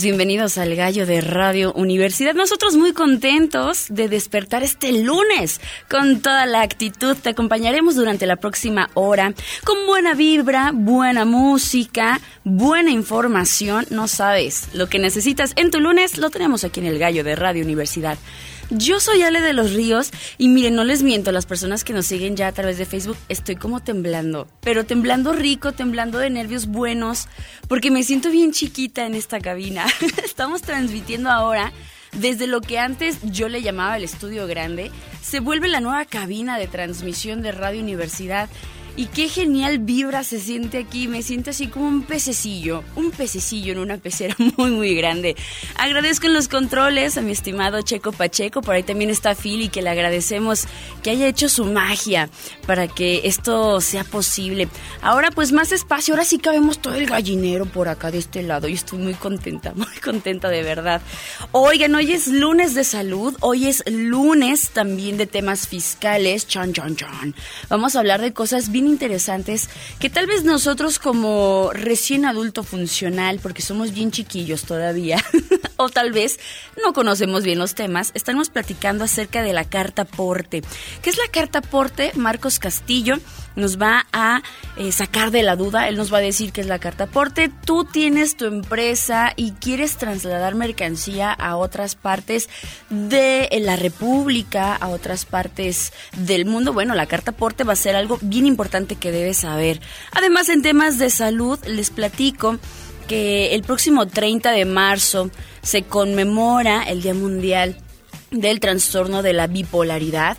Bienvenidos al Gallo de Radio Universidad. Nosotros muy contentos de despertar este lunes con toda la actitud. Te acompañaremos durante la próxima hora con buena vibra, buena música, buena información. No sabes, lo que necesitas en tu lunes lo tenemos aquí en el Gallo de Radio Universidad. Yo soy Ale de los Ríos y miren, no les miento, las personas que nos siguen ya a través de Facebook, estoy como temblando, pero temblando rico, temblando de nervios buenos, porque me siento bien chiquita en esta cabina. Estamos transmitiendo ahora desde lo que antes yo le llamaba el estudio grande, se vuelve la nueva cabina de transmisión de Radio Universidad y qué genial vibra se siente aquí. Me siento así como un pececillo, un pececillo en una pecera muy, muy grande. Agradezco los controles a mi estimado Checo Pacheco. Por ahí también está Phil y que le agradecemos que haya hecho su magia para que esto sea posible. Ahora, pues más espacio. Ahora sí cabemos todo el gallinero por acá de este lado. Y estoy muy contenta, muy contenta de verdad. Oigan, hoy es lunes de salud. Hoy es lunes también de temas fiscales. Chan, chan, chan. Vamos a hablar de cosas bien interesantes que tal vez nosotros como recién adulto funcional, porque somos bien chiquillos todavía, o tal vez no conocemos bien los temas, estamos platicando acerca de la carta porte. ¿Qué es la carta porte? Marcos Castillo nos va a eh, sacar de la duda, él nos va a decir qué es la carta porte. Tú tienes tu empresa y quieres trasladar mercancía a otras partes de la República, a otras partes del mundo. Bueno, la carta porte va a ser algo bien importante que debes saber. Además, en temas de salud, les platico que el próximo 30 de marzo se conmemora el Día Mundial del Trastorno de la Bipolaridad.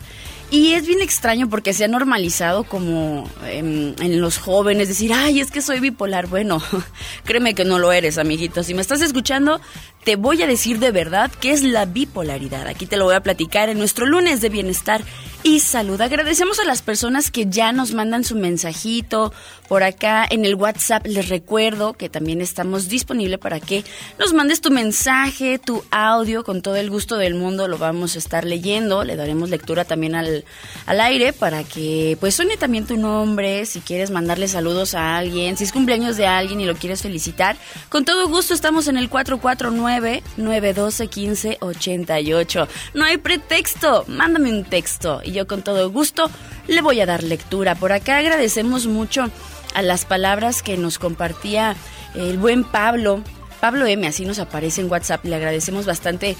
Y es bien extraño porque se ha normalizado como en, en, los jóvenes decir, ay, es que soy bipolar. Bueno, créeme que no lo eres, amiguito. Si me estás escuchando, te voy a decir de verdad qué es la bipolaridad. Aquí te lo voy a platicar en nuestro lunes de bienestar y salud. Agradecemos a las personas que ya nos mandan su mensajito por acá en el WhatsApp. Les recuerdo que también estamos disponibles para que nos mandes tu mensaje, tu audio, con todo el gusto del mundo lo vamos a estar leyendo. Le daremos lectura también al, al aire para que pues suene también tu nombre, si quieres mandarle saludos a alguien, si es cumpleaños de alguien y lo quieres felicitar. Con todo gusto estamos en el 449 912 15 88. No hay pretexto, mándame un texto y yo con todo gusto le voy a dar lectura. Por acá agradecemos mucho a las palabras que nos compartía el buen Pablo. Pablo M, así nos aparece en WhatsApp, le agradecemos bastante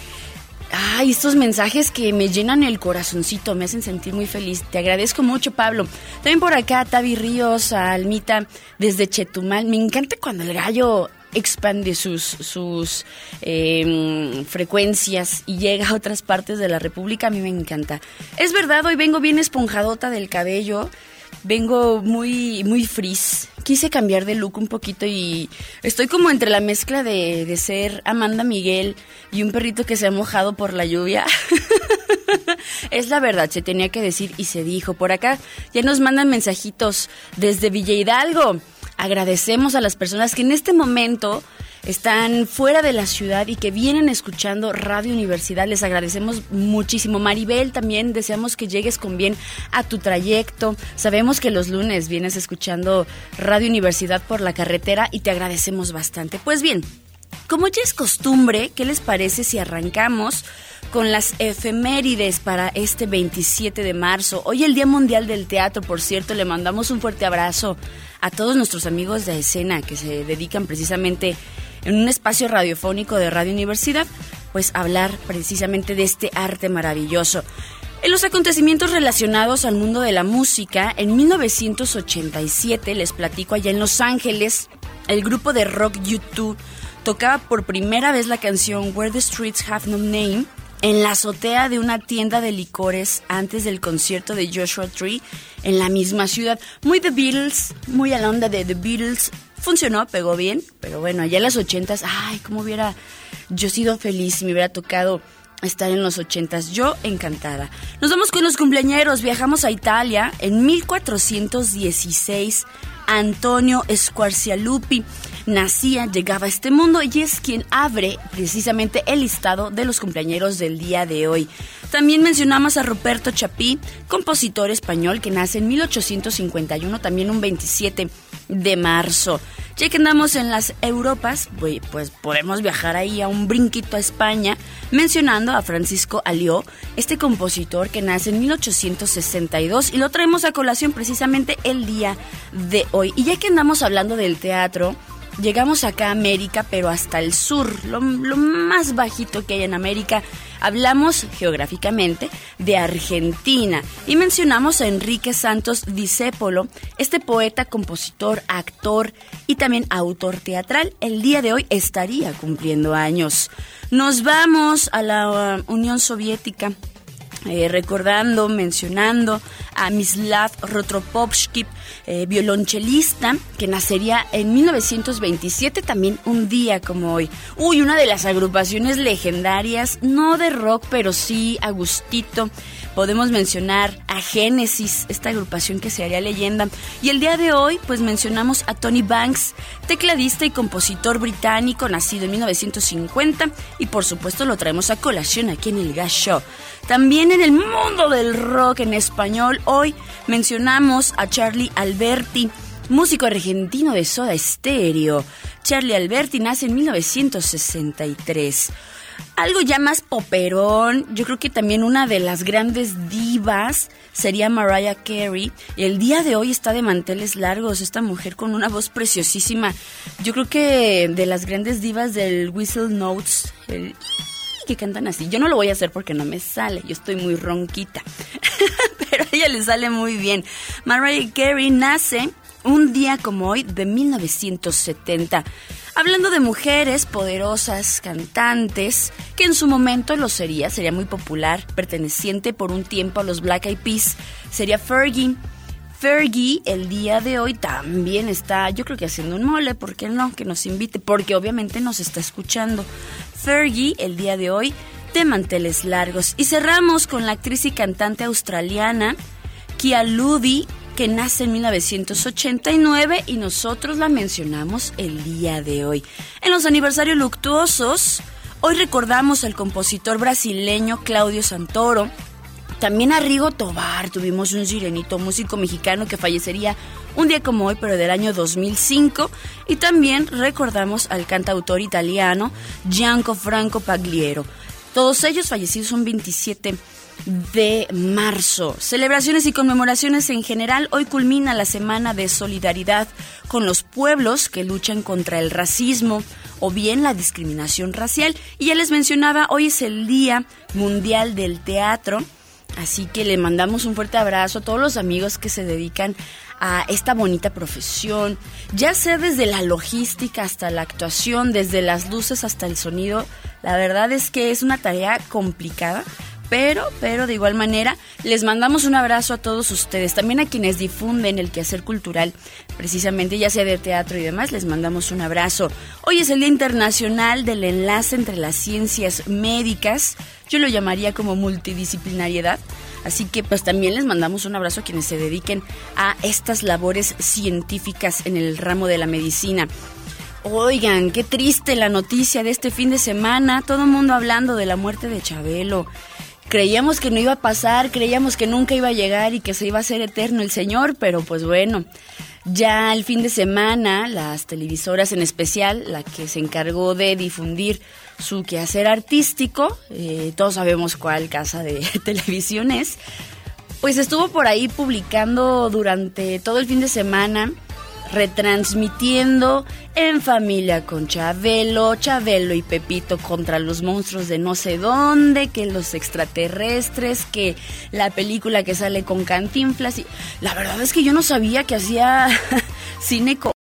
Ay, estos mensajes que me llenan el corazoncito, me hacen sentir muy feliz. Te agradezco mucho, Pablo. También por acá, Tavi Ríos, Almita, desde Chetumal. Me encanta cuando el gallo expande sus, sus em, frecuencias y llega a otras partes de la República, a mí me encanta. Es verdad, hoy vengo bien esponjadota del cabello, vengo muy, muy frizz. Quise cambiar de look un poquito y estoy como entre la mezcla de, de ser Amanda Miguel y un perrito que se ha mojado por la lluvia. es la verdad, se tenía que decir y se dijo. Por acá ya nos mandan mensajitos desde Villa Hidalgo. Agradecemos a las personas que en este momento están fuera de la ciudad y que vienen escuchando Radio Universidad. Les agradecemos muchísimo. Maribel, también deseamos que llegues con bien a tu trayecto. Sabemos que los lunes vienes escuchando Radio Universidad por la carretera y te agradecemos bastante. Pues bien, como ya es costumbre, ¿qué les parece si arrancamos con las efemérides para este 27 de marzo? Hoy el Día Mundial del Teatro, por cierto, le mandamos un fuerte abrazo a todos nuestros amigos de escena que se dedican precisamente en un espacio radiofónico de Radio Universidad, pues hablar precisamente de este arte maravilloso. En los acontecimientos relacionados al mundo de la música, en 1987, les platico allá en Los Ángeles, el grupo de rock YouTube tocaba por primera vez la canción Where the Streets Have No Name en la azotea de una tienda de licores antes del concierto de Joshua Tree en la misma ciudad. Muy The Beatles, muy a la onda de The Beatles, funcionó, pegó bien, pero bueno, allá en las ochentas, ay, cómo hubiera yo sido feliz si me hubiera tocado estar en los ochentas. Yo encantada. Nos vamos con los cumpleañeros. Viajamos a Italia en 1416. Antonio Squarcialupi nacía, llegaba a este mundo y es quien abre precisamente el listado de los cumpleañeros del día de hoy. También mencionamos a Ruperto Chapí, compositor español que nace en 1851, también un 27 de marzo. Ya que andamos en las Europas, pues podemos viajar ahí a un brinquito a España, mencionando a Francisco Alió, este compositor que nace en 1862 y lo traemos a colación precisamente el día de hoy. Y ya que andamos hablando del teatro, Llegamos acá a América, pero hasta el sur, lo, más bajito que hay en América. Hablamos geográficamente de Argentina y mencionamos a Enrique Santos Discépolo, este poeta, compositor, actor y también autor teatral. El día de hoy estaría cumpliendo años. Nos vamos a la uh, Unión Soviética eh, recordando, mencionando a Mislav Rotropovsky, eh, violonchelista, que nacería en 1927, también un día como hoy. Uy, una de las agrupaciones legendarias, no de rock, pero sí Agustito. Podemos mencionar a Genesis, esta agrupación que se haría leyenda. Y el día de hoy, pues mencionamos a Tony Banks, tecladista y compositor británico, nacido en 1950. Y por supuesto lo traemos a colación aquí en el Gas Show. También en el mundo del rock en español, hoy mencionamos a Charlie Alberti, músico argentino de Soda Stereo. Charlie Alberti nace en 1963. Algo ya más poperón, yo creo que también una de las grandes divas sería Mariah Carey. El día de hoy está de manteles largos, esta mujer con una voz preciosísima. Yo creo que de las grandes divas del Whistle Notes, que cantan así. Yo no lo voy a hacer porque no me sale, yo estoy muy ronquita. Pero a ella le sale muy bien. Mariah Carey nace un día como hoy de 1970. Hablando de mujeres poderosas, cantantes, que en su momento lo sería, sería muy popular, perteneciente por un tiempo a los Black Eyed Peas, sería Fergie. Fergie el día de hoy también está, yo creo que haciendo un mole, ¿por qué no? Que nos invite, porque obviamente nos está escuchando. Fergie el día de hoy de manteles largos. Y cerramos con la actriz y cantante australiana Kia Ludi, que nace en 1989 y nosotros la mencionamos el día de hoy. En los aniversarios luctuosos, hoy recordamos al compositor brasileño Claudio Santoro, también a Rigo Tobar, tuvimos un sirenito músico mexicano que fallecería un día como hoy, pero del año 2005. Y también recordamos al cantautor italiano Gianfranco Pagliero. Todos ellos fallecidos son 27 de marzo. Celebraciones y conmemoraciones en general. Hoy culmina la semana de solidaridad con los pueblos que luchan contra el racismo o bien la discriminación racial. Y ya les mencionaba, hoy es el Día Mundial del Teatro. Así que le mandamos un fuerte abrazo a todos los amigos que se dedican a esta bonita profesión, ya sea desde la logística hasta la actuación, desde las luces hasta el sonido. La verdad es que es una tarea complicada, pero, pero de igual manera, les mandamos un abrazo a todos ustedes, también a quienes difunden el quehacer cultural, precisamente ya sea de teatro y demás, les mandamos un abrazo. Hoy es el Día Internacional del Enlace entre las Ciencias Médicas, yo lo llamaría como multidisciplinariedad. Así que pues también les mandamos un abrazo a quienes se dediquen a estas labores científicas en el ramo de la medicina. Oigan, qué triste la noticia de este fin de semana, todo el mundo hablando de la muerte de Chabelo creíamos que no iba a pasar, creíamos que nunca iba a llegar y que se iba a hacer eterno el Señor, pero pues bueno, ya el fin de semana las televisoras en especial, la que se encargó de difundir su quehacer artístico, eh, todos sabemos cuál casa de televisión es, pues estuvo por ahí publicando durante todo el fin de semana retransmitiendo en familia con Chabelo, Chabelo y Pepito contra los monstruos de no sé dónde, que los extraterrestres, que la película que sale con Cantinflas. Y la verdad es que yo no sabía que hacía cine con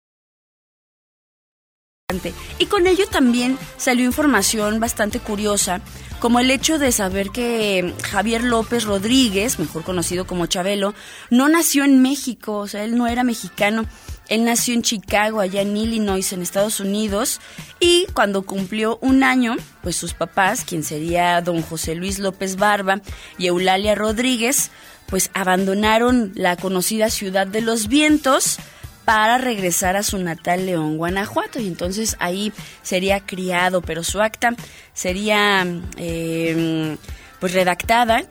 y con ello también salió información bastante curiosa, como el hecho de saber que Javier López Rodríguez, mejor conocido como Chabelo, no nació en México, o sea, él no era mexicano, Él nació en Chicago, allá en Illinois, en Estados Unidos, y cuando cumplió un año, pues sus papás, quien sería don José Luis López Barba y Eulalia Rodríguez, pues abandonaron la conocida ciudad de los vientos para regresar a su natal León, Guanajuato, y entonces ahí sería criado, pero su acta sería eh, pues redactada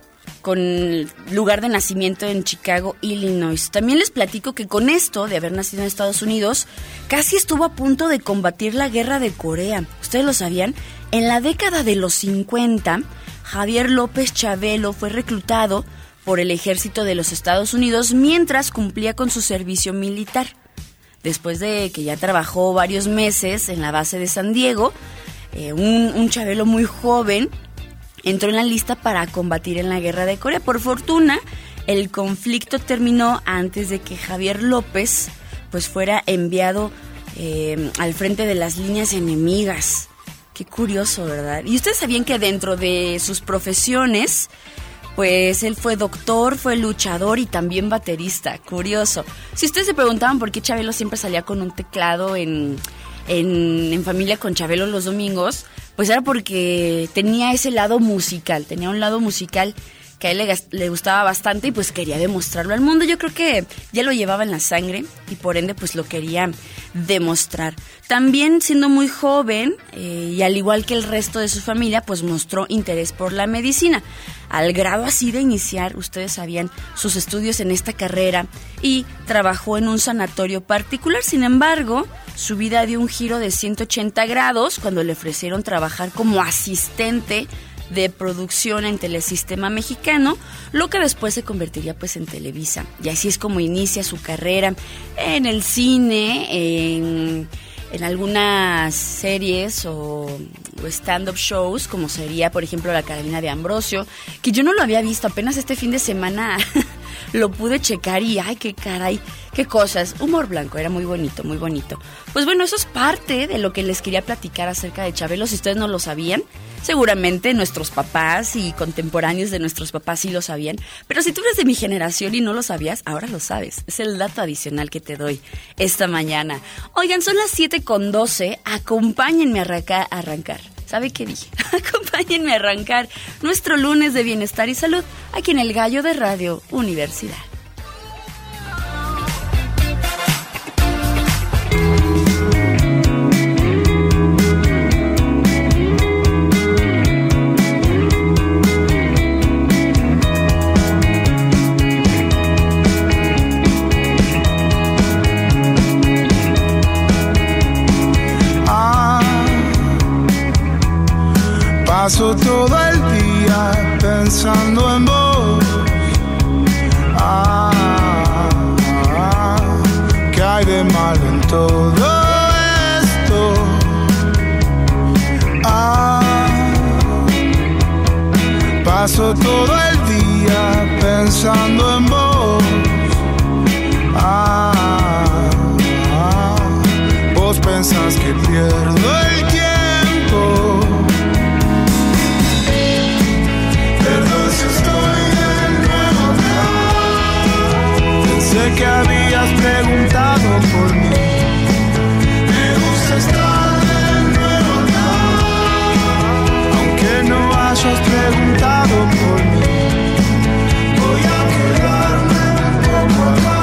con lugar de nacimiento en Chicago, Illinois. También les platico que con esto de haber nacido en Estados Unidos, casi estuvo a punto de combatir la guerra de Corea. ¿Ustedes lo sabían? En la década de los 50, Javier López Chabelo fue reclutado por el ejército de los Estados Unidos mientras cumplía con su servicio militar. Después de que ya trabajó varios meses en la base de San Diego, eh, un, un Chabelo muy joven entró en la lista para combatir en la guerra de Corea. Por fortuna, el conflicto terminó antes de que Javier López pues fuera enviado eh, al frente de las líneas enemigas. Qué curioso, ¿verdad? Y ustedes sabían que dentro de sus profesiones, pues él fue doctor, fue luchador y también baterista. Curioso. Si ustedes se preguntaban por qué Chabelo siempre salía con un teclado en, en, en familia con Chabelo los domingos, pues era porque tenía ese lado musical, tenía un lado musical que a él le, gustaba bastante y pues quería demostrarlo al mundo. Yo creo que ya lo llevaba en la sangre y por ende pues lo quería demostrar. También siendo muy joven eh, y al igual que el resto de su familia pues mostró interés por la medicina. Al grado así de iniciar, ustedes sabían, sus estudios en esta carrera y trabajó en un sanatorio particular. Sin embargo, su vida dio un giro de 180 grados cuando le ofrecieron trabajar como asistente de producción en Telesistema Mexicano, lo que después se convertiría pues en Televisa. Y así es como inicia su carrera en el cine, en, en algunas series o, stand-up shows, como sería por ejemplo La Carolina de Ambrosio, que yo no lo había visto, apenas este fin de semana lo pude checar y ay, qué caray, qué cosas. Humor blanco, era muy bonito, muy bonito. Pues bueno, eso es parte de lo que les quería platicar acerca de Chabelo, si ustedes no lo sabían. Seguramente nuestros papás y contemporáneos de nuestros papás sí lo sabían, pero si tú eres de mi generación y no lo sabías, ahora lo sabes. Es el dato adicional que te doy esta mañana. Oigan, son las 7 con 12, acompáñenme a arrancar. ¿Sabe qué dije? Acompáñenme a arrancar nuestro lunes de bienestar y salud aquí en el Gallo de Radio Universidad. Paso todo el día pensando en vos. Ah, ¿qué hay de malo en todo esto? Ah, paso todo el día pensando en vos. Ah, vos pensás que pierdo el tiempo. Sé que habías preguntado por mí. Me estar de nuevo acá. Aunque no hayas preguntado por mí. Voy a quedarme un poco acá.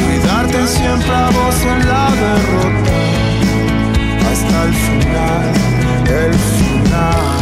Cuidarte siempre a vos en la derrota. Hasta el final, el final.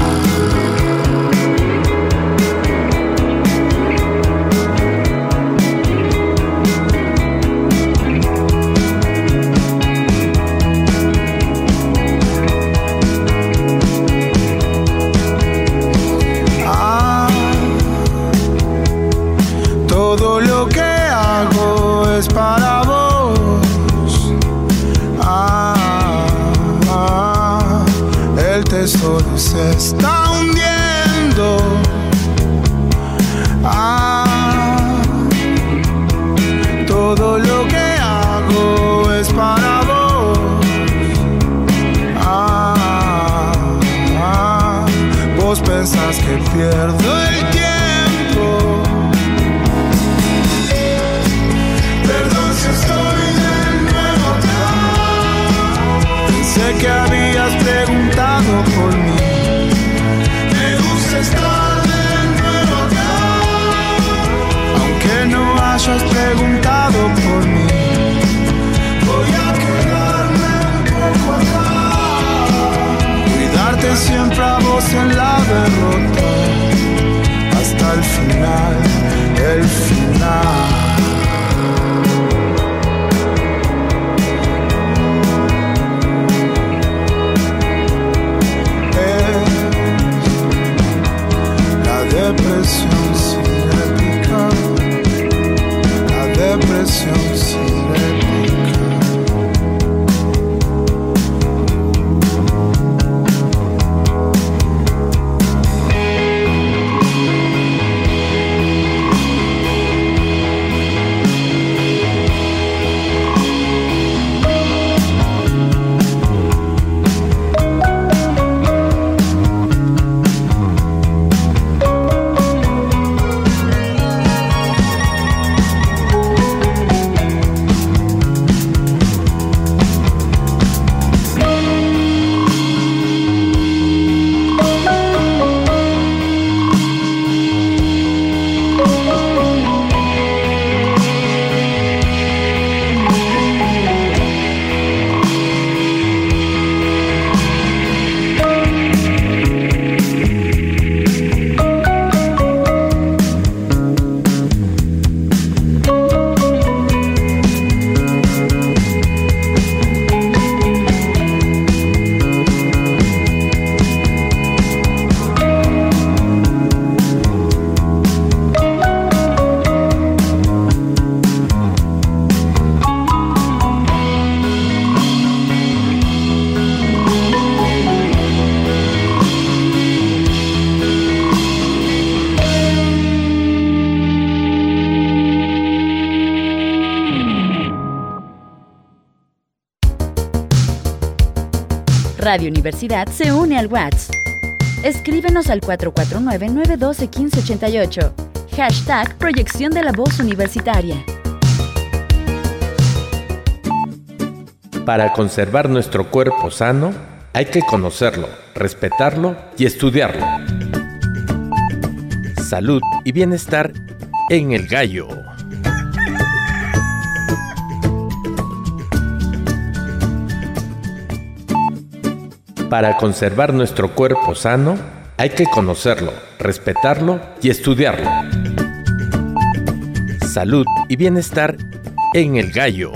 Radio Universidad se une al WhatsApp. Escríbenos al 449-912-1588. Hashtag Proyección de la Voz Universitaria. Para conservar nuestro cuerpo sano, hay que conocerlo, respetarlo y estudiarlo. Salud y bienestar en el gallo. Para conservar nuestro cuerpo sano, hay que conocerlo, respetarlo y estudiarlo. Salud y bienestar en el gallo.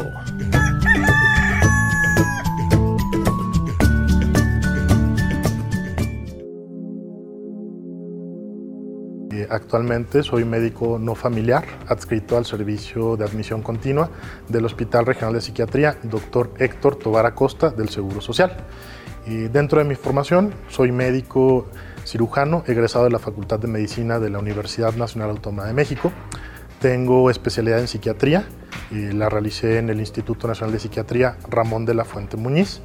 Eh, Actualmente soy médico no familiar, adscrito al servicio de admisión continua del Hospital Regional de Psiquiatría, Dr. Héctor Tobar Acosta, del Seguro Social. Dentro de mi formación, soy médico cirujano, egresado de la Facultad de Medicina de la Universidad Nacional Autónoma de México. Tengo especialidad en psiquiatría, y la realicé en el Instituto Nacional de Psiquiatría Ramón de la Fuente Muñiz,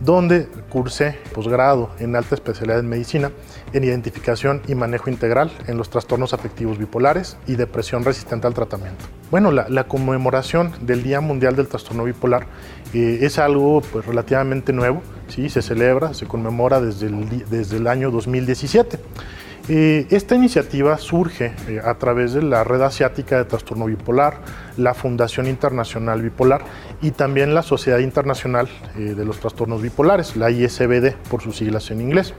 donde cursé posgrado en alta especialidad en medicina en identificación y manejo integral en los trastornos afectivos bipolares y depresión resistente al tratamiento. Bueno, la conmemoración del Día Mundial del Trastorno Bipolar eh, es algo pues, relativamente nuevo, ¿sí? se celebra, se conmemora desde el, año 2017. Eh, esta iniciativa surge eh, a través de la Red Asiática de Trastorno Bipolar, la Fundación Internacional Bipolar y también la Sociedad Internacional de los Trastornos Bipolares, la ISBD por sus siglas en inglés.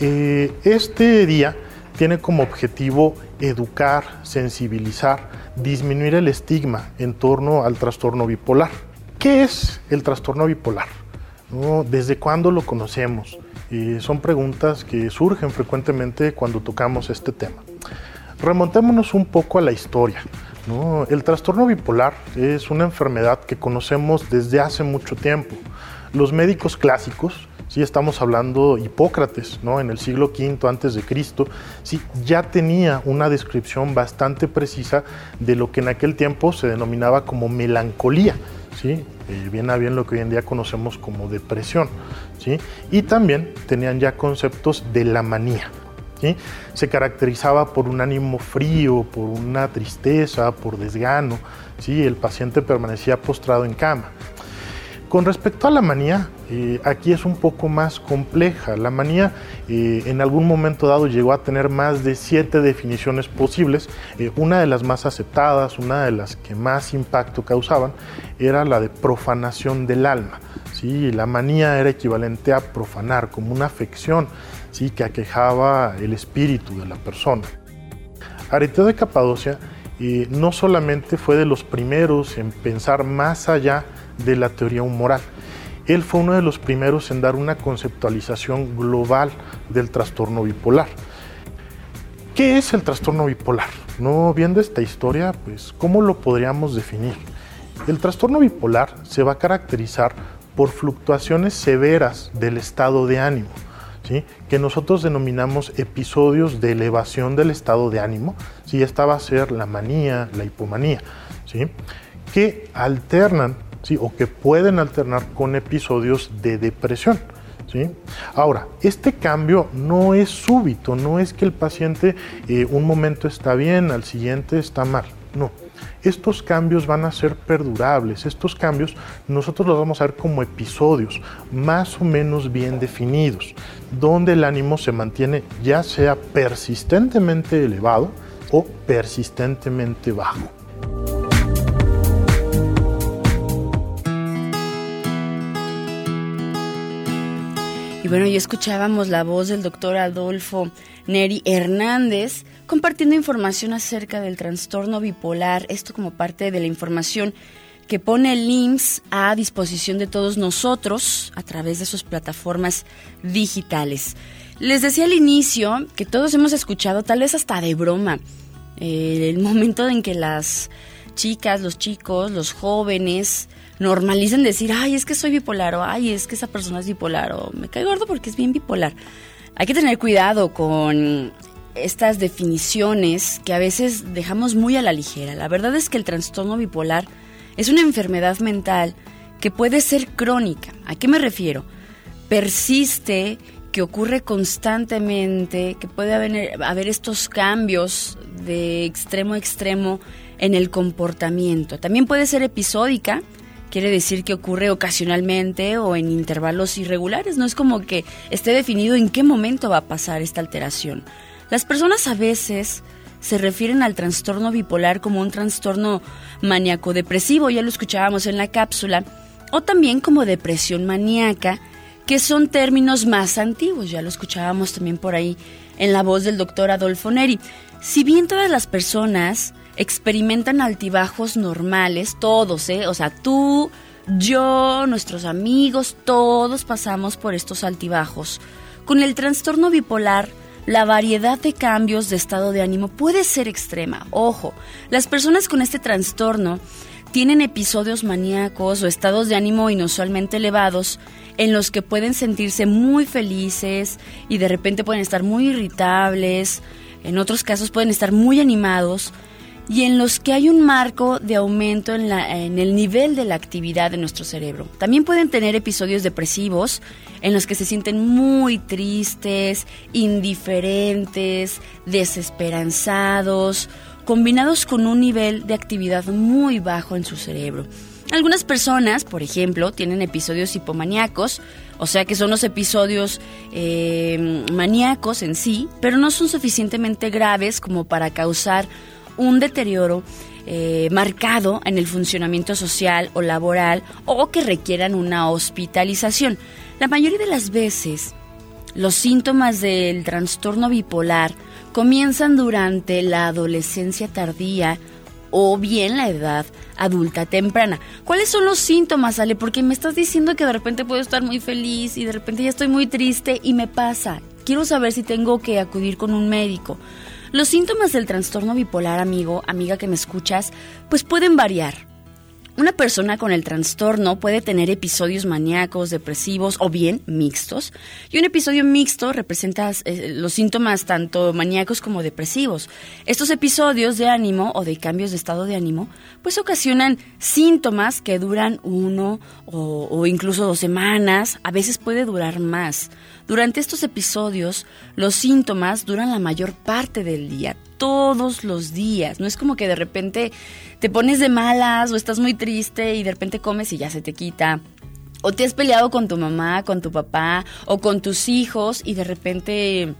Este día tiene como objetivo educar, sensibilizar, disminuir el estigma en torno al trastorno bipolar. ¿Qué es el trastorno bipolar? ¿No? ¿Desde cuándo lo conocemos? Eh, son preguntas que surgen frecuentemente cuando tocamos este tema. Remontémonos un poco a la historia. ¿no? El trastorno bipolar es una enfermedad que conocemos desde hace mucho tiempo. Los médicos clásicos, sí estamos hablando Hipócrates, ¿no? En el siglo V antes de Cristo, sí ya tenía una descripción bastante precisa de lo que en aquel tiempo se denominaba como melancolía, sí, Eh, bien a bien lo que hoy en día conocemos como depresión, sí, y también tenían ya conceptos de la manía. ¿sí? Se caracterizaba por un ánimo frío, por una tristeza, por desgano. ¿sí? El paciente permanecía postrado en cama. Con respecto a la manía, eh, aquí es un poco más compleja. La manía eh, en algún momento dado llegó a tener más de siete definiciones posibles. Eh, una de las más aceptadas, una de las que más impacto causaban, era la de profanación del alma. ¿sí? La manía era equivalente a profanar, como una afección ¿sí? que aquejaba el espíritu de la persona. Areteo de Capadocia no solamente fue de los primeros en pensar más allá de la teoría humoral. Él fue uno de los primeros en dar una conceptualización global del trastorno bipolar. ¿Qué es el trastorno bipolar? No viendo esta historia, pues, ¿cómo lo podríamos definir? El trastorno bipolar se va a caracterizar por fluctuaciones severas del estado de ánimo, ¿sí? que nosotros denominamos episodios de elevación del estado de ánimo. ¿sí? Esta va a ser la manía, la hipomanía, ¿sí? que alternan ¿sí? o que pueden alternar con episodios de depresión. ¿sí? Ahora, este cambio no es súbito, no es que el paciente eh, un momento está bien, al siguiente está mal, no. Estos cambios van a ser perdurables, estos cambios nosotros los vamos a ver como episodios más o menos bien definidos, donde el ánimo se mantiene ya sea persistentemente elevado o persistentemente bajo. Bueno, ya escuchábamos la voz del doctor Adolfo Neri Hernández compartiendo información acerca del trastorno bipolar, esto como parte de la información que pone el IMSS a disposición de todos nosotros a través de sus plataformas digitales. Les decía al inicio que todos hemos escuchado, tal vez hasta de broma, eh, el momento en que las chicas, los chicos, los jóvenes normalicen decir, ay, es que soy bipolar, o ay, es que esa persona es bipolar, o me cae gordo porque es bien bipolar. Hay que tener cuidado con estas definiciones que a veces dejamos muy a la ligera. La verdad es que el trastorno bipolar es una enfermedad mental que puede ser crónica. ¿A qué me refiero? Persiste, que ocurre constantemente, que puede haber, haber estos cambios de extremo a extremo en el comportamiento. También puede ser episódica, quiere decir que ocurre ocasionalmente o en intervalos irregulares, no es como que esté definido en qué momento va a pasar esta alteración. Las personas a veces se refieren al trastorno bipolar como un trastorno maníaco-depresivo, ya lo escuchábamos en la cápsula, o también como depresión maníaca, que son términos más antiguos, ya lo escuchábamos también por ahí en la voz del doctor Adolfo Neri. Si bien todas las personas experimentan altibajos normales, todos, ¿eh? O sea, tú, yo, nuestros amigos, todos pasamos por estos altibajos. Con el trastorno bipolar, la variedad de cambios de estado de ánimo puede ser extrema. Ojo, las personas con este trastorno tienen episodios maníacos o estados de ánimo inusualmente elevados en los que pueden sentirse muy felices y de repente pueden estar muy irritables, en otros casos pueden estar muy animados y en los que hay un marco de aumento en, la, en, el nivel de la actividad de nuestro cerebro. También pueden tener episodios depresivos en los que se sienten muy tristes, indiferentes, desesperanzados, combinados con un nivel de actividad muy bajo en su cerebro. Algunas personas, por ejemplo, tienen episodios hipomaníacos, o sea que son los episodios eh, maníacos en sí, pero no son suficientemente graves como para causar un deterioro eh, marcado en el funcionamiento social o laboral o que requieran una hospitalización. La mayoría de las veces, los síntomas del trastorno bipolar comienzan durante la adolescencia tardía o bien la edad adulta temprana. ¿Cuáles son los síntomas, Ale? Porque me estás diciendo que de repente puedo estar muy feliz y de repente ya estoy muy triste y me pasa. Quiero saber si tengo que acudir con un médico. Los síntomas del trastorno bipolar, amigo, amiga que me escuchas, pues pueden variar. Una persona con el trastorno puede tener episodios maníacos, depresivos o bien mixtos. Y un episodio mixto representa eh, los síntomas tanto maníacos como depresivos. Estos episodios de ánimo o de cambios de estado de ánimo pues ocasionan síntomas que duran uno o, o incluso dos semanas. A veces puede durar más. Durante estos episodios, los síntomas duran la mayor parte del día, todos los días. No es como que de repente te pones de malas o estás muy triste y de repente comes y ya se te quita. O te has peleado con tu mamá, con tu papá o con tus hijos y de repente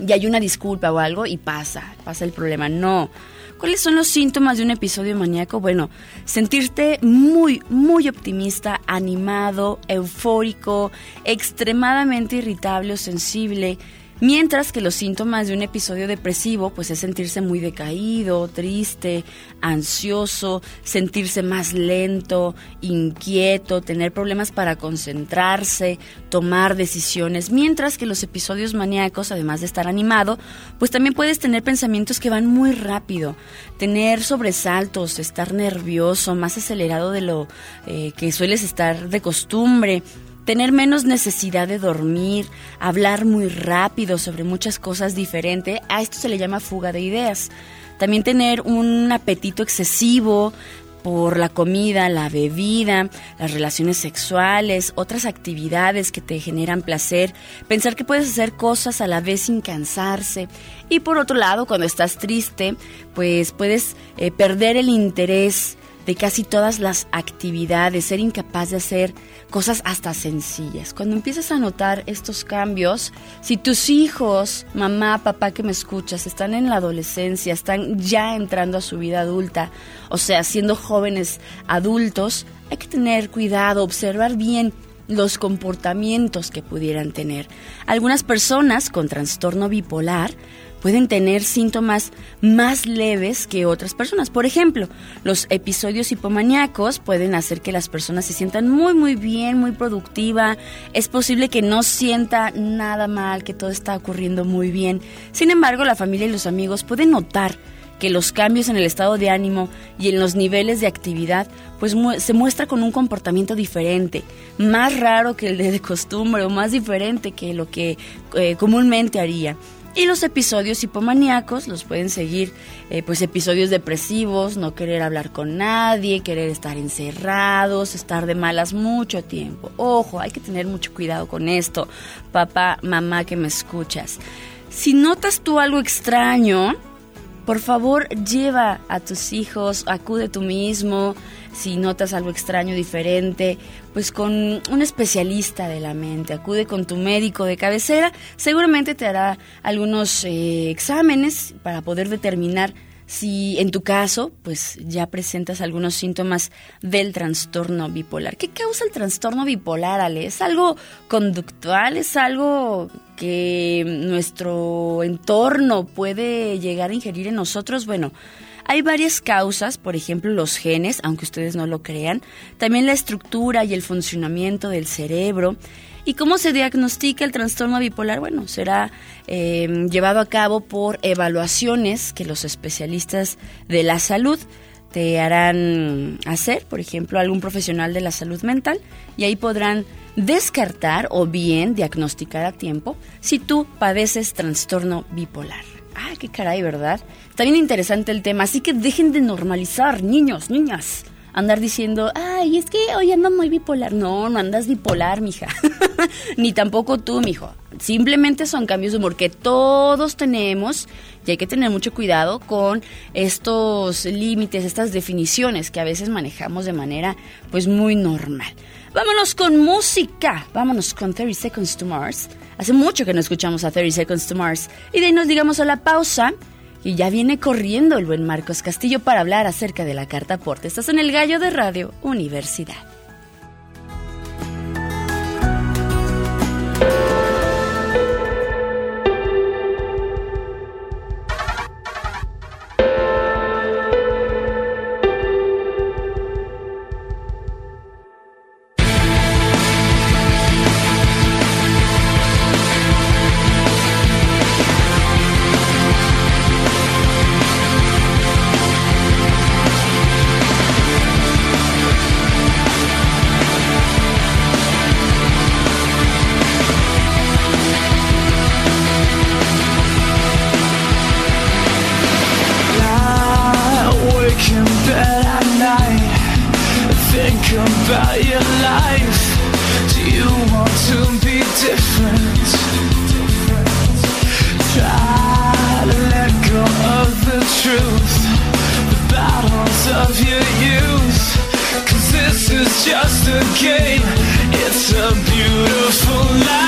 ya hay una disculpa o algo y pasa, pasa el problema. No. ¿Cuáles son los síntomas de un episodio maníaco? Bueno, sentirte muy, muy optimista, animado, eufórico, extremadamente irritable o sensible, Mientras que los síntomas de un episodio depresivo, pues es sentirse muy decaído, triste, ansioso, sentirse más lento, inquieto, tener problemas para concentrarse, tomar decisiones. Mientras que los episodios maníacos, además de estar animado, pues también puedes tener pensamientos que van muy rápido, tener sobresaltos, estar nervioso, más acelerado de lo eh, que sueles estar de costumbre tener menos necesidad de dormir, hablar muy rápido sobre muchas cosas diferentes, a esto se le llama fuga de ideas. También tener un apetito excesivo por la comida, la bebida, las relaciones sexuales, otras actividades que te generan placer, pensar que puedes hacer cosas a la vez sin cansarse. Y por otro lado, cuando estás triste, pues puedes eh, perder el interés de casi todas las actividades, ser incapaz de hacer cosas hasta sencillas. Cuando empiezas a notar estos cambios, si tus hijos, mamá, papá que me escuchas, están en la adolescencia, están ya entrando a su vida adulta, o sea, siendo jóvenes adultos, hay que tener cuidado, observar bien los comportamientos que pudieran tener. Algunas personas con trastorno bipolar pueden tener síntomas más leves que otras personas. Por ejemplo, los episodios hipomaníacos pueden hacer que las personas se sientan muy, muy bien, muy productiva. Es posible que no sienta nada mal, que todo está ocurriendo muy bien. Sin embargo, la familia y los amigos pueden notar que los cambios en el estado de ánimo y en los niveles de actividad pues se muestra con un comportamiento diferente, más raro que el de, costumbre o más diferente que lo que eh, comúnmente haría. Y los episodios hipomaníacos los pueden seguir, eh, pues episodios depresivos, no querer hablar con nadie, querer estar encerrados, estar de malas mucho tiempo. Ojo, hay que tener mucho cuidado con esto, papá, mamá que me escuchas. Si notas tú algo extraño, por favor lleva a tus hijos, acude tú mismo, si notas algo extraño, diferente, pues con un especialista de la mente, acude con tu médico de cabecera, seguramente te hará algunos eh, exámenes para poder determinar si en tu caso, pues ya presentas algunos síntomas del trastorno bipolar. ¿Qué causa el trastorno bipolar, Ale? ¿Es algo conductual? ¿Es algo que nuestro entorno puede llegar a ingerir en nosotros? Bueno, hay varias causas, por ejemplo los genes, aunque ustedes no lo crean, también la estructura y el funcionamiento del cerebro. ¿Y cómo se diagnostica el trastorno bipolar? Bueno, será eh, llevado a cabo por evaluaciones que los especialistas de la salud te harán hacer, por ejemplo, algún profesional de la salud mental, y ahí podrán descartar o bien diagnosticar a tiempo si tú padeces trastorno bipolar. Ah, qué caray, ¿verdad? Está bien interesante el tema, así que dejen de normalizar, niños, niñas. Andar diciendo, ay, es que hoy ando muy bipolar. No, no andas bipolar, mija. Ni tampoco tú, mijo. Simplemente son cambios de humor que todos tenemos y hay que tener mucho cuidado con estos límites, estas definiciones que a veces manejamos de manera pues muy normal. Vámonos con música. Vámonos con 30 Seconds to Mars. Hace mucho que no escuchamos a 30 Seconds to Mars. Y de ahí nos digamos a la pausa. Y ya viene corriendo el buen Marcos Castillo para hablar acerca de la carta aporte. Estás en el gallo de Radio Universidad. game. It's a beautiful life.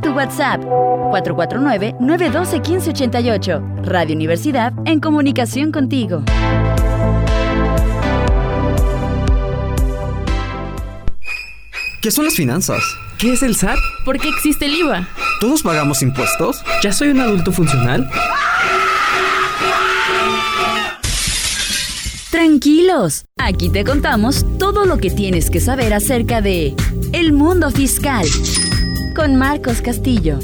Tu WhatsApp 449-912-1588. Radio Universidad en comunicación contigo. ¿Qué son las finanzas? ¿Qué es el SAT? ¿Por qué existe el IVA? ¿Todos pagamos impuestos? ¿Ya soy un adulto funcional? Tranquilos, aquí te contamos todo lo que tienes que saber acerca de el mundo fiscal con Marcos Castillo.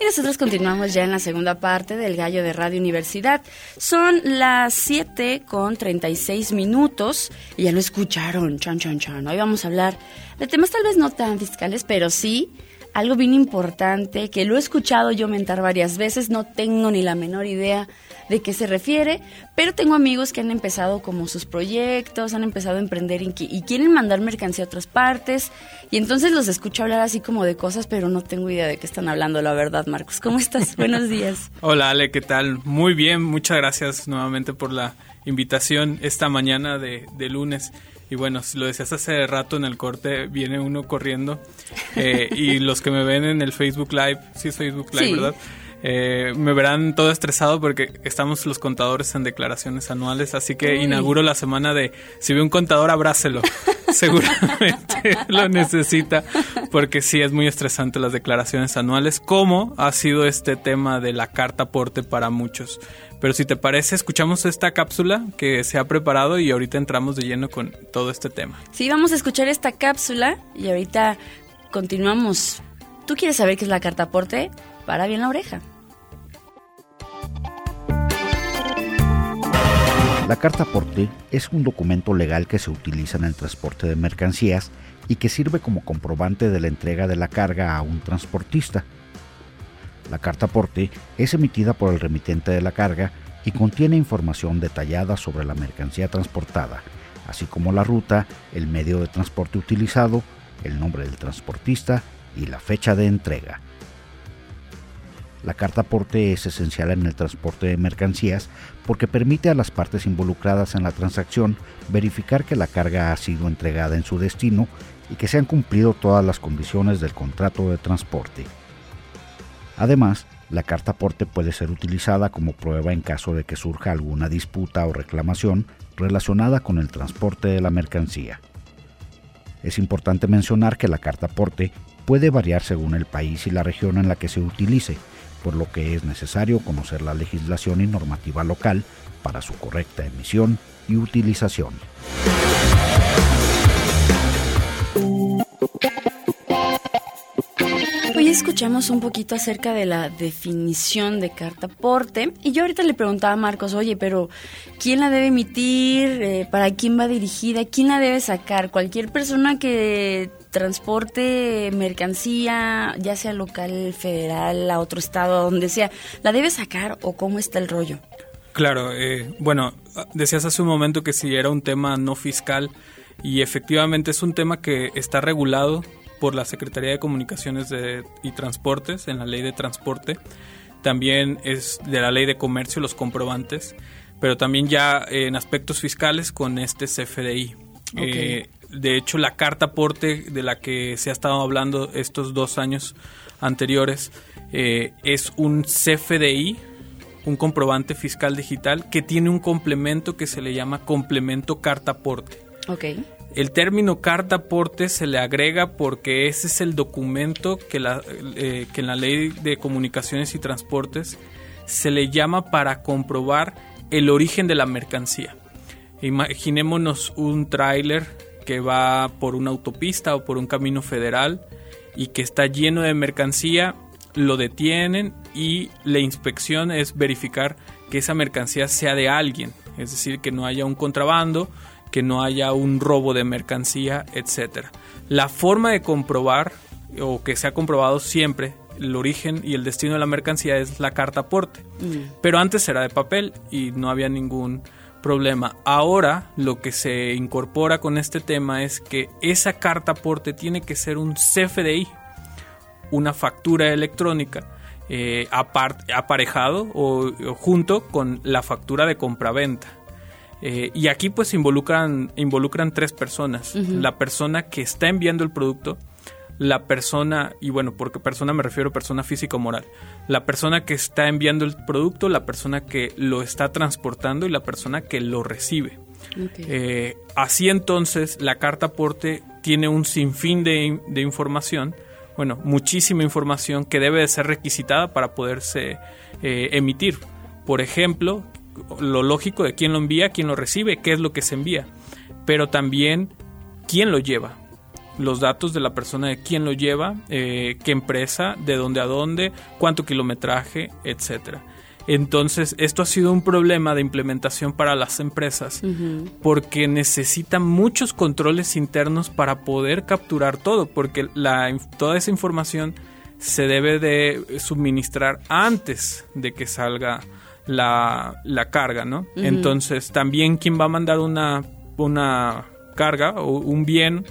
Y nosotros continuamos ya en la segunda parte del Gallo de Radio Universidad. Son las 7 con 36 minutos y ya lo escucharon, chan, chan, chan. Hoy vamos a hablar de temas tal vez no tan fiscales, pero sí algo bien importante que lo he escuchado yo mentar varias veces, no tengo ni la menor idea de qué se refiere, pero tengo amigos que han empezado como sus proyectos, han empezado a emprender y, qui- y quieren mandar mercancía a otras partes, y entonces los escucho hablar así como de cosas, pero no tengo idea de qué están hablando, la verdad, Marcos. ¿Cómo estás? Buenos días. Hola Ale, ¿qué tal? Muy bien, muchas gracias nuevamente por la invitación esta mañana de, de lunes. Y bueno, si lo decías hace rato en el corte, viene uno corriendo. eh, y los que me ven en el Facebook Live, sí es Facebook Live, Sí. ¿verdad? Eh, me verán todo estresado porque estamos los contadores en declaraciones anuales, así que inauguro la semana de si ve un contador, abrácelo. Seguramente lo necesita porque sí es muy estresante las declaraciones anuales, como ha sido este tema de la carta aporte para muchos. Pero si te parece, escuchamos esta cápsula que se ha preparado y ahorita entramos de lleno con todo este tema. Sí, vamos a escuchar esta cápsula y ahorita continuamos. ¿Tú quieres saber qué es la carta aporte? Para bien la oreja. La carta aporte es un documento legal que se utiliza en el transporte de mercancías y que sirve como comprobante de la entrega de la carga a un transportista. La carta aporte es emitida por el remitente de la carga y contiene información detallada sobre la mercancía transportada, así como la ruta, el medio de transporte utilizado, el nombre del transportista y la fecha de entrega. La carta aporte es esencial en el transporte de mercancías porque permite a las partes involucradas en la transacción verificar que la carga ha sido entregada en su destino y que se han cumplido todas las condiciones del contrato de transporte. Además, la carta aporte puede ser utilizada como prueba en caso de que surja alguna disputa o reclamación relacionada con el transporte de la mercancía. Es importante mencionar que la carta aporte puede variar según el país y la región en la que se utilice, por lo que es necesario conocer la legislación y normativa local para su correcta emisión y utilización. Hoy escuchamos un poquito acerca de la definición de carta aporte y yo ahorita le preguntaba a Marcos, oye, pero ¿quién la debe emitir? Eh, ¿Para quién va dirigida? ¿Quién la debe sacar? ¿Cualquier persona que transporte mercancía, ya sea local, federal, a otro estado, a donde sea, ¿la debe sacar o cómo está el rollo? Claro, eh, bueno, decías hace un momento que si era un tema no fiscal y efectivamente es un tema que está regulado por la Secretaría de Comunicaciones y Transportes en la ley de transporte. También es de la ley de comercio los comprobantes, pero también ya en aspectos fiscales con este CFDI. Eh, de hecho, la carta aporte de la que se ha estado hablando estos dos años anteriores eh, es un CFDI, un comprobante fiscal digital, que tiene un complemento que se le llama complemento carta aporte. Okay. El término carta aporte se le agrega porque ese es el documento que, la, eh, que en la ley de comunicaciones y transportes se le llama para comprobar el origen de la mercancía. Imaginémonos un tráiler que va por una autopista o por un camino federal y que está lleno de mercancía, lo detienen y la inspección es verificar que esa mercancía sea de alguien, es decir, que no haya un contrabando que no haya un robo de mercancía, etcétera. La forma de comprobar o que se ha comprobado siempre el origen y el destino de la mercancía es la carta aporte. Mm. Pero antes era de papel y no había ningún problema. Ahora lo que se incorpora con este tema es que esa carta aporte tiene que ser un CFDI, una factura electrónica eh, aparejado o, junto con la factura de compraventa. Eh, y aquí pues involucran, involucran tres personas. La persona que está enviando el producto, la persona, y bueno, porque persona me refiero a persona física o moral, la persona que está enviando el producto, la persona que lo está transportando y la persona que lo recibe. Eh, así entonces la carta aporte tiene un sinfín de, de, información, bueno, muchísima información que debe de ser requisitada para poderse eh, emitir. Por ejemplo, lo lógico de quién lo envía, quién lo recibe, qué es lo que se envía, pero también quién lo lleva, los datos de la persona de quién lo lleva, eh, qué empresa, de dónde a dónde, cuánto kilometraje, etcétera. Entonces, esto ha sido un problema de implementación para las empresas porque necesitan muchos controles internos para poder capturar todo, porque la, toda esa información se debe de suministrar antes de que salga la, la carga, ¿no? Entonces, también quien va a mandar una, una carga o un bien,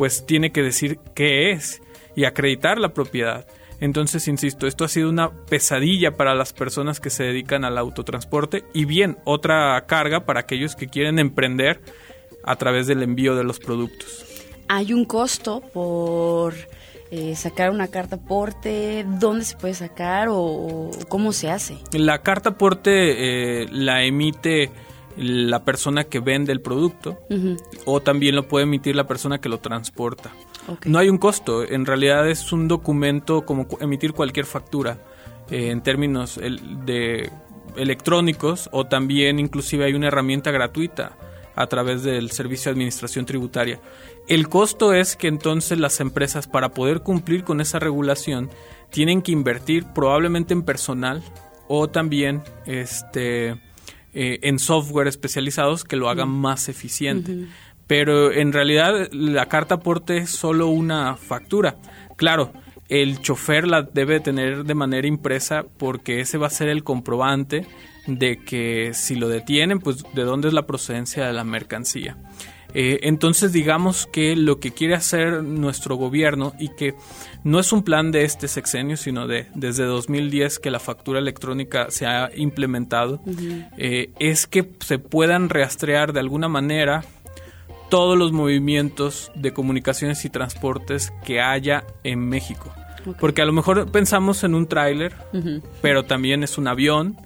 pues tiene que decir qué es y acreditar la propiedad. Entonces, insisto, esto ha sido una pesadilla para las personas que se dedican al autotransporte y bien, otra carga para aquellos que quieren emprender a través del envío de los productos. Hay un costo por eh, sacar una carta aporte? ¿Dónde se puede sacar o, o cómo se hace? La carta aporte eh, la emite la persona que vende el producto o también lo puede emitir la persona que lo transporta. No hay un costo, en realidad es un documento como emitir cualquier factura eh, en términos de electrónicos o también inclusive hay una herramienta gratuita a través del Servicio de Administración Tributaria. El costo es que entonces las empresas para poder cumplir con esa regulación tienen que invertir probablemente en personal o también este eh, en software especializados que lo hagan más eficiente. Pero en realidad la carta aporte es solo una factura. Claro, el chofer la debe tener de manera impresa porque ese va a ser el comprobante de que si lo detienen, pues de dónde es la procedencia de la mercancía. Eh, entonces digamos que lo que quiere hacer nuestro gobierno y que no es un plan de este sexenio, sino de desde 2010 que la factura electrónica se ha implementado, eh, es que se puedan rastrear de alguna manera todos los movimientos de comunicaciones y transportes que haya en México. Porque a lo mejor pensamos en un tráiler, pero también es un avión,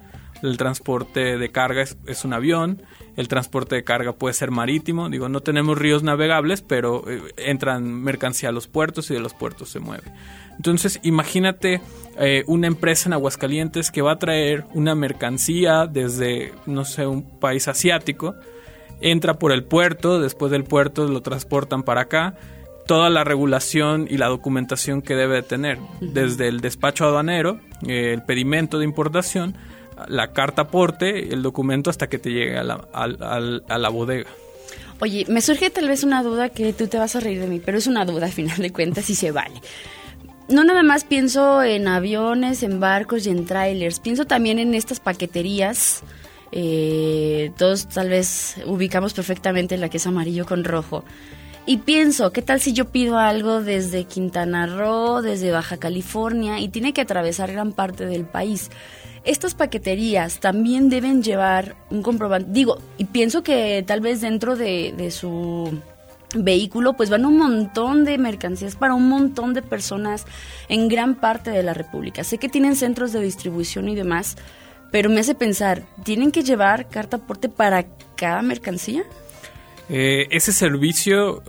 el transporte de carga es, es un avión, el transporte de carga puede ser marítimo, digo, no tenemos ríos navegables, pero eh, entran mercancía a los puertos y de los puertos se mueve. Entonces, imagínate eh, una empresa en Aguascalientes que va a traer una mercancía desde, no sé, un país asiático, entra por el puerto, después del puerto lo transportan para acá, toda la regulación y la documentación que debe de tener, desde el despacho aduanero, eh, el pedimento de importación, la carta aporte, el documento hasta que te llegue a la, a la bodega. Oye, me surge tal vez una duda que tú te vas a reír de mí, pero es una duda al final de cuentas y se vale. No nada más pienso en aviones, en barcos y en trailers, pienso también en estas paqueterías. eh, todos tal vez ubicamos perfectamente la que es amarillo con rojo. Y pienso, ¿qué tal si yo pido algo desde Quintana Roo, desde Baja California y tiene que atravesar gran parte del país? Estas paqueterías también deben llevar un comprobante. Digo, y pienso que tal vez dentro de, su vehículo pues van un montón de mercancías para un montón de personas en gran parte de la República. Sé que tienen centros de distribución y demás, pero me hace pensar, ¿tienen que llevar carta aporte para cada mercancía? Eh, ese servicio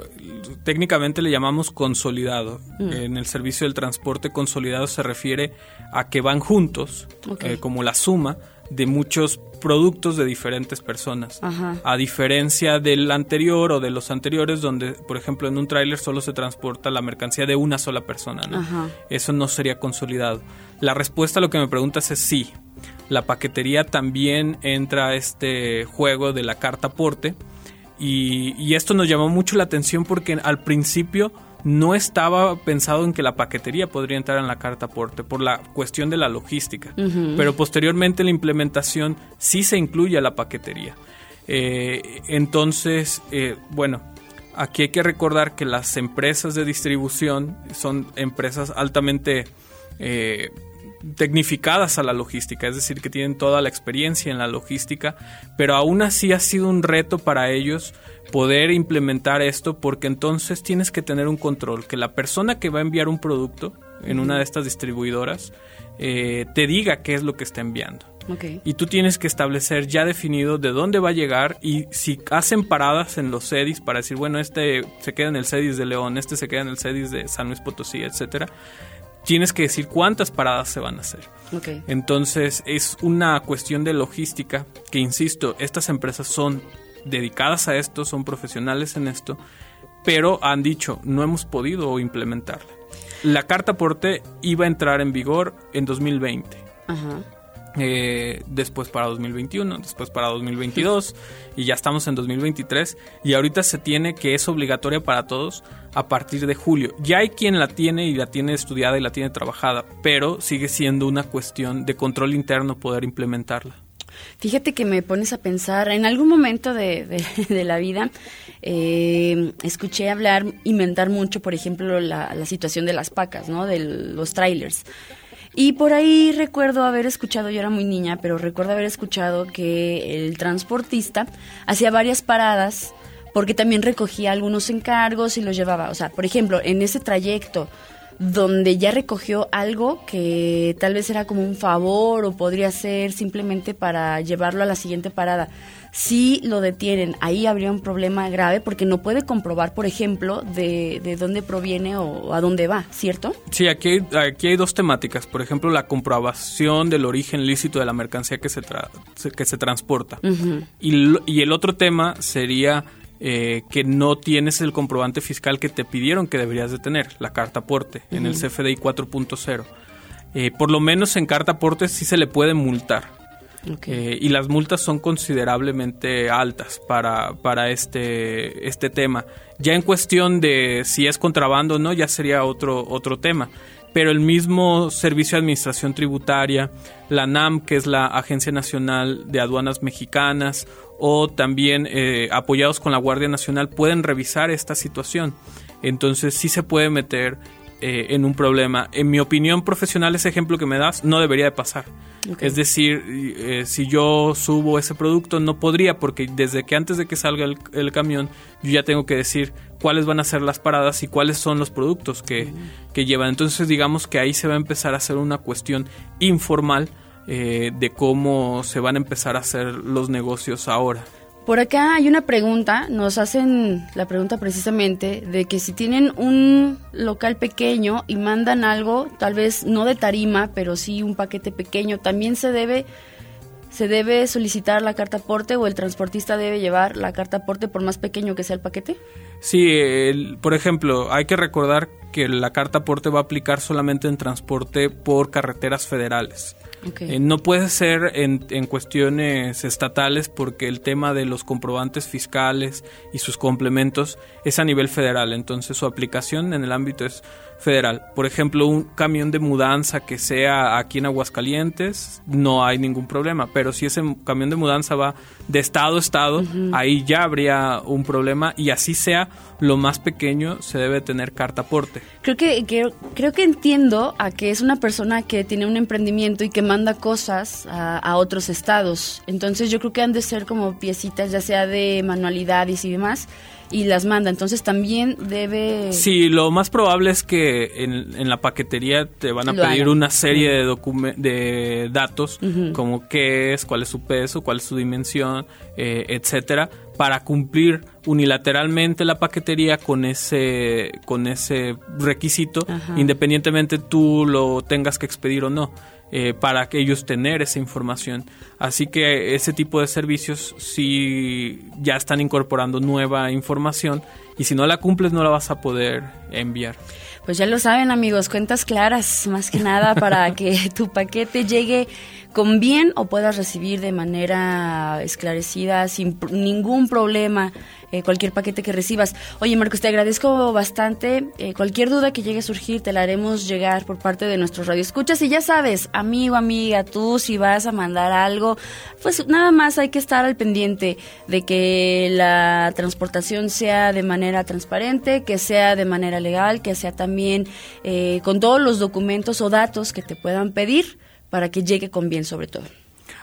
técnicamente le llamamos consolidado. Mm. En el servicio del transporte consolidado se refiere a que van juntos, eh, como la suma de muchos productos de diferentes personas. Ajá. A diferencia del anterior o de los anteriores, donde, por ejemplo, en un tráiler solo se transporta la mercancía de una sola persona. ¿no? Eso no sería consolidado. La respuesta a lo que me preguntas es sí. La paquetería también entra a este juego de la carta aporte. Y, y esto nos llamó mucho la atención porque al principio no estaba pensado en que la paquetería podría entrar en la carta aporte por la cuestión de la logística. Pero posteriormente en la implementación sí se incluye a la paquetería. Eh, entonces, eh, bueno, aquí hay que recordar que las empresas de distribución son empresas altamente eh, tecnificadas a la logística, es decir, que tienen toda la experiencia en la logística, pero aún así ha sido un reto para ellos poder implementar esto porque entonces tienes que tener un control, que la persona que va a enviar un producto en una de estas distribuidoras eh, te diga qué es lo que está enviando. Y tú tienes que establecer ya definido de dónde va a llegar y si hacen paradas en los CEDIS para decir, bueno, este se queda en el CEDIS de León, este se queda en el CEDIS de San Luis Potosí, etcétera, tienes que decir cuántas paradas se van a hacer. Entonces es una cuestión de logística que, insisto, estas empresas son dedicadas a esto, son profesionales en esto, pero han dicho, no hemos podido implementarla. La carta aporte iba a entrar en vigor en 2020 Ajá. Eh, después para 2021, después para 2022 y ya estamos en 2023 y ahorita se tiene que es obligatoria para todos a partir de julio. Ya hay quien la tiene y la tiene estudiada y la tiene trabajada, pero sigue siendo una cuestión de control interno poder implementarla. Fíjate que me pones a pensar, en algún momento de, la vida eh, escuché hablar, inventar mucho, por ejemplo, la, la situación de las pacas, ¿no? De los trailers. Y por ahí recuerdo haber escuchado, yo era muy niña, pero recuerdo haber escuchado que el transportista hacía varias paradas porque también recogía algunos encargos y los llevaba. O sea, por ejemplo, en ese trayecto donde ya recogió algo que tal vez era como un favor o podría ser simplemente para llevarlo a la siguiente parada. Si lo detienen, ahí habría un problema grave porque no puede comprobar, por ejemplo, de, de dónde proviene o a dónde va, ¿cierto? Sí, aquí hay, aquí hay dos temáticas. Por ejemplo, la comprobación del origen lícito de la mercancía que se, tra- que se transporta. y, y el otro tema sería eh, que no tienes el comprobante fiscal que te pidieron que deberías de tener, la carta aporte, en el. CFDI 4.0. Eh, por lo menos en carta aporte sí se le puede multar. Eh, y las multas son considerablemente altas para, para este, este tema. Ya en cuestión de si es contrabando o no, ya sería otro, otro tema. Pero el mismo Servicio de Administración Tributaria, la NAM, que es la Agencia Nacional de Aduanas Mexicanas, o también eh, apoyados con la Guardia Nacional, pueden revisar esta situación. Entonces sí se puede meter eh, en un problema. En mi opinión profesional, ese ejemplo que me das no debería de pasar. Es decir, eh, si yo subo ese producto, no podría, porque desde que antes de que salga el, el camión, yo ya tengo que decir cuáles van a ser las paradas y cuáles son los productos que, que llevan. Entonces, digamos que ahí se va a empezar a hacer una cuestión informal eh, de cómo se van a empezar a hacer los negocios ahora. Por acá hay una pregunta, nos hacen la pregunta precisamente de que si tienen un local pequeño y mandan algo, tal vez no de tarima, pero sí un paquete pequeño, también se debe se debe solicitar la carta aporte o el transportista debe llevar la carta aporte por más pequeño que sea el paquete. Sí, por ejemplo, hay que recordar que la carta aporte va a aplicar solamente en transporte por carreteras federales. Eh, no puede ser en, en cuestiones estatales porque el tema de los comprobantes fiscales y sus complementos es a nivel federal, entonces su aplicación en el ámbito es federal. Por ejemplo, un camión de mudanza que sea aquí en Aguascalientes, no hay ningún problema, pero si ese camión de mudanza va de estado a estado, ahí ya habría un problema y así sea lo más pequeño, se debe tener carta aporte. Creo que, que- creo que entiendo a que es una persona que tiene un emprendimiento y que manda cosas a, a otros estados. Entonces yo creo que han de ser como piecitas, ya sea de manualidades y demás, y las manda. Entonces también debe... Sí, lo más probable es que en, en la paquetería te van a Lo pedir hagan. una serie de, docume- de datos, como qué es, cuál es su peso, cuál es su dimensión, eh, etcétera, para cumplir unilateralmente la paquetería con ese con ese requisito, Ajá. independientemente tú lo tengas que expedir o no. Eh, para que ellos tener esa información. Así que ese tipo de servicios sí ya están incorporando nueva información y si no la cumples no la vas a poder enviar. Pues ya lo saben amigos, cuentas claras, más que nada para que tu paquete llegue con bien o puedas recibir de manera esclarecida, sin ningún problema, eh, cualquier paquete que recibas. Oye Marcos, te agradezco bastante. Eh, cualquier duda que llegue a surgir te la haremos llegar por parte de nuestros radioescuchas. Y ya sabes, amigo, amiga, tú si vas a mandar algo, pues nada más hay que estar al pendiente de que la transportación sea de manera transparente, que sea de manera legal, que sea también eh, con todos los documentos o datos que te puedan pedir para que llegue con bien sobre todo.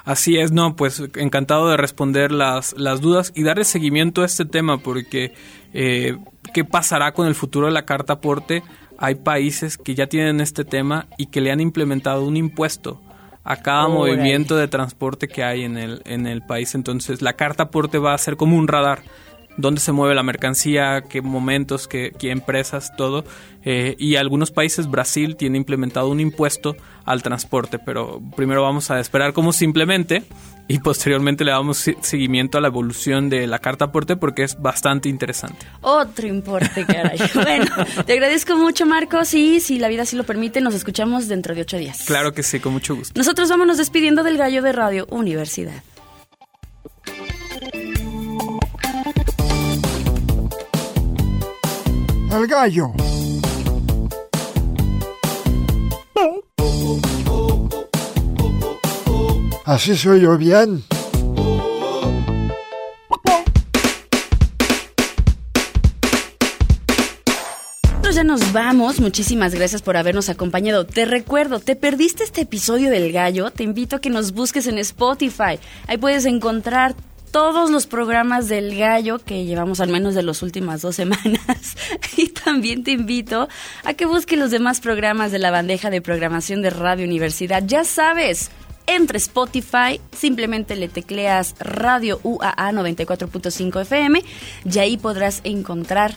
Así es, no, pues encantado de responder las, las dudas y darle seguimiento a este tema porque eh, ¿qué pasará con el futuro de la carta aporte? Hay países que ya tienen este tema y que le han implementado un impuesto a cada Órale. movimiento de transporte que hay en el, en el país. Entonces la carta aporte va a ser como un radar dónde se mueve la mercancía, qué momentos, qué, qué empresas, todo. Eh, y algunos países, Brasil, tiene implementado un impuesto al transporte, pero primero vamos a esperar cómo se implemente y posteriormente le damos se- seguimiento a la evolución de la carta aporte porque es bastante interesante. Otro importe, caray. bueno, te agradezco mucho, Marcos, y si la vida así lo permite, nos escuchamos dentro de ocho días. Claro que sí, con mucho gusto. Nosotros vámonos despidiendo del gallo de Radio Universidad. El gallo. Así soy yo bien. Ya nos vamos. Muchísimas gracias por habernos acompañado. Te recuerdo, te perdiste este episodio del gallo. Te invito a que nos busques en Spotify. Ahí puedes encontrar todos los programas del gallo que llevamos al menos de las últimas dos semanas. y también te invito a que busques los demás programas de la bandeja de programación de Radio Universidad. Ya sabes, entre Spotify, simplemente le tecleas Radio UAA 94.5 FM y ahí podrás encontrar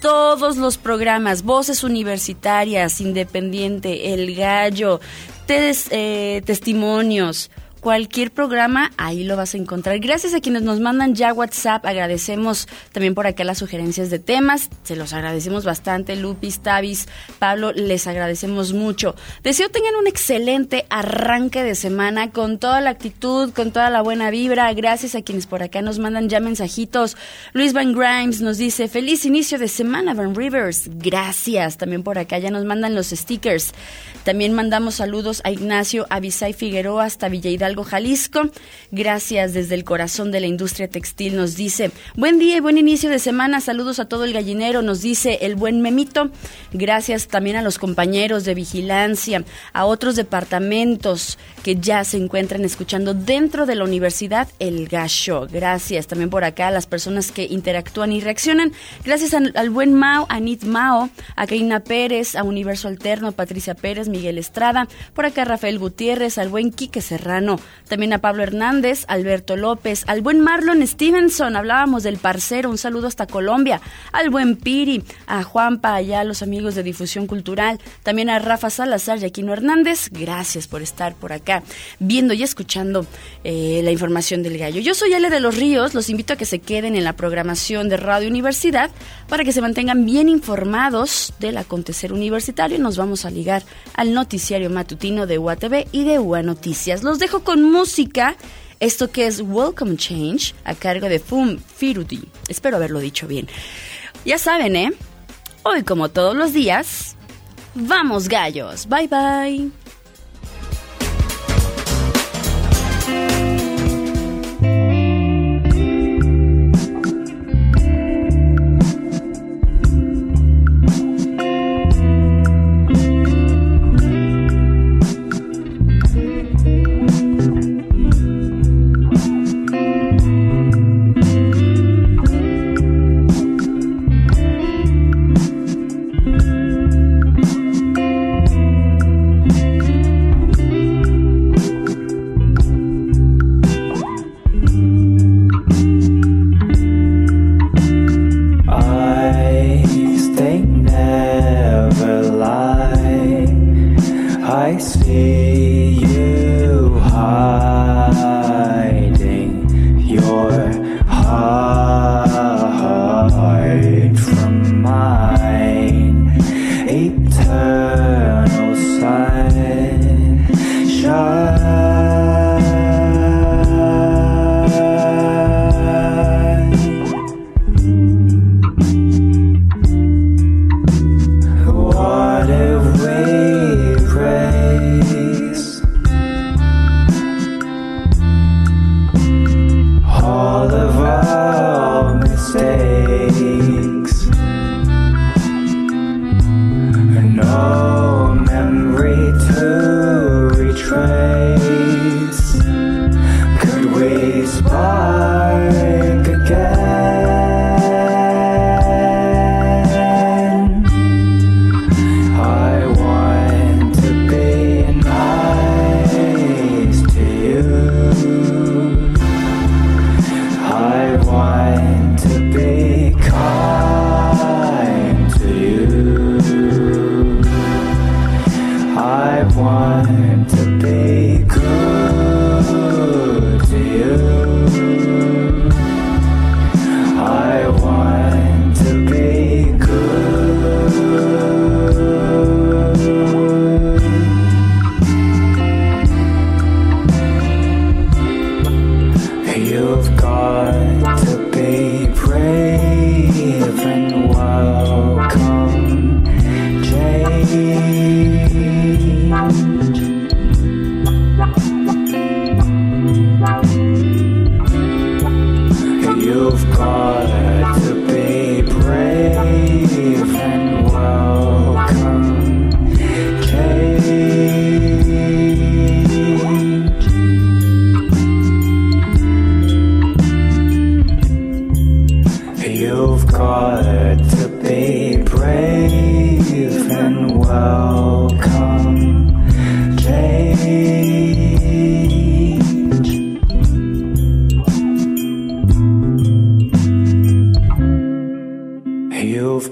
todos los programas, Voces Universitarias, Independiente, El Gallo, eh, Testimonios, cualquier programa, ahí lo vas a encontrar. Gracias a quienes nos mandan ya WhatsApp, agradecemos también por acá las sugerencias de temas, se los agradecemos bastante, Lupis, Tavis, Pablo, les agradecemos mucho. Deseo tengan un excelente arranque de semana con toda la actitud, con toda la buena vibra. Gracias a quienes por acá nos mandan ya mensajitos. Luis Van Grimes nos dice, feliz inicio de semana, Van Rivers. Gracias. También por acá ya nos mandan los stickers. También mandamos saludos a Ignacio Avisay Figueroa hasta Villa Hidalgo, Jalisco. Gracias desde el corazón de la industria textil. Nos dice, buen día y buen inicio de semana. Saludos a todo el gallinero. Nos dice el buen Memito. Gracias también a los compañeros de vigilancia, a otros departamentos que ya se encuentran escuchando dentro de la universidad El Gacho. Gracias también por acá a las personas que interactúan y reaccionan. Gracias al, buen Mao, a Nit Mao, a Karina Pérez, a Universo Alterno, a Patricia Pérez, Miguel Estrada, por acá Rafael Gutiérrez, al buen Quique Serrano, también a Pablo Hernández, Alberto López, al buen Marlon Stevenson, hablábamos del parcero, un saludo hasta Colombia, al buen Piri, a Juanpa, allá a los amigos de Difusión Cultural, también a Rafa Salazar y a Quino Hernández, gracias por estar por acá viendo y escuchando eh, la información del gallo. Yo soy Ale de los Ríos, los invito a que se queden en la programación de Radio Universidad para que se mantengan bien informados del acontecer universitario. Nos vamos a ligar al noticiario matutino de UATV y de UA Noticias. Los dejo con música. Esto que es Welcome Change a cargo de Fum Firudi. Espero haberlo dicho bien. Ya saben, ¿eh? Hoy como todos los días, vamos gallos. Bye bye.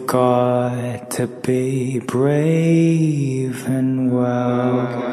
got to be brave and welcome.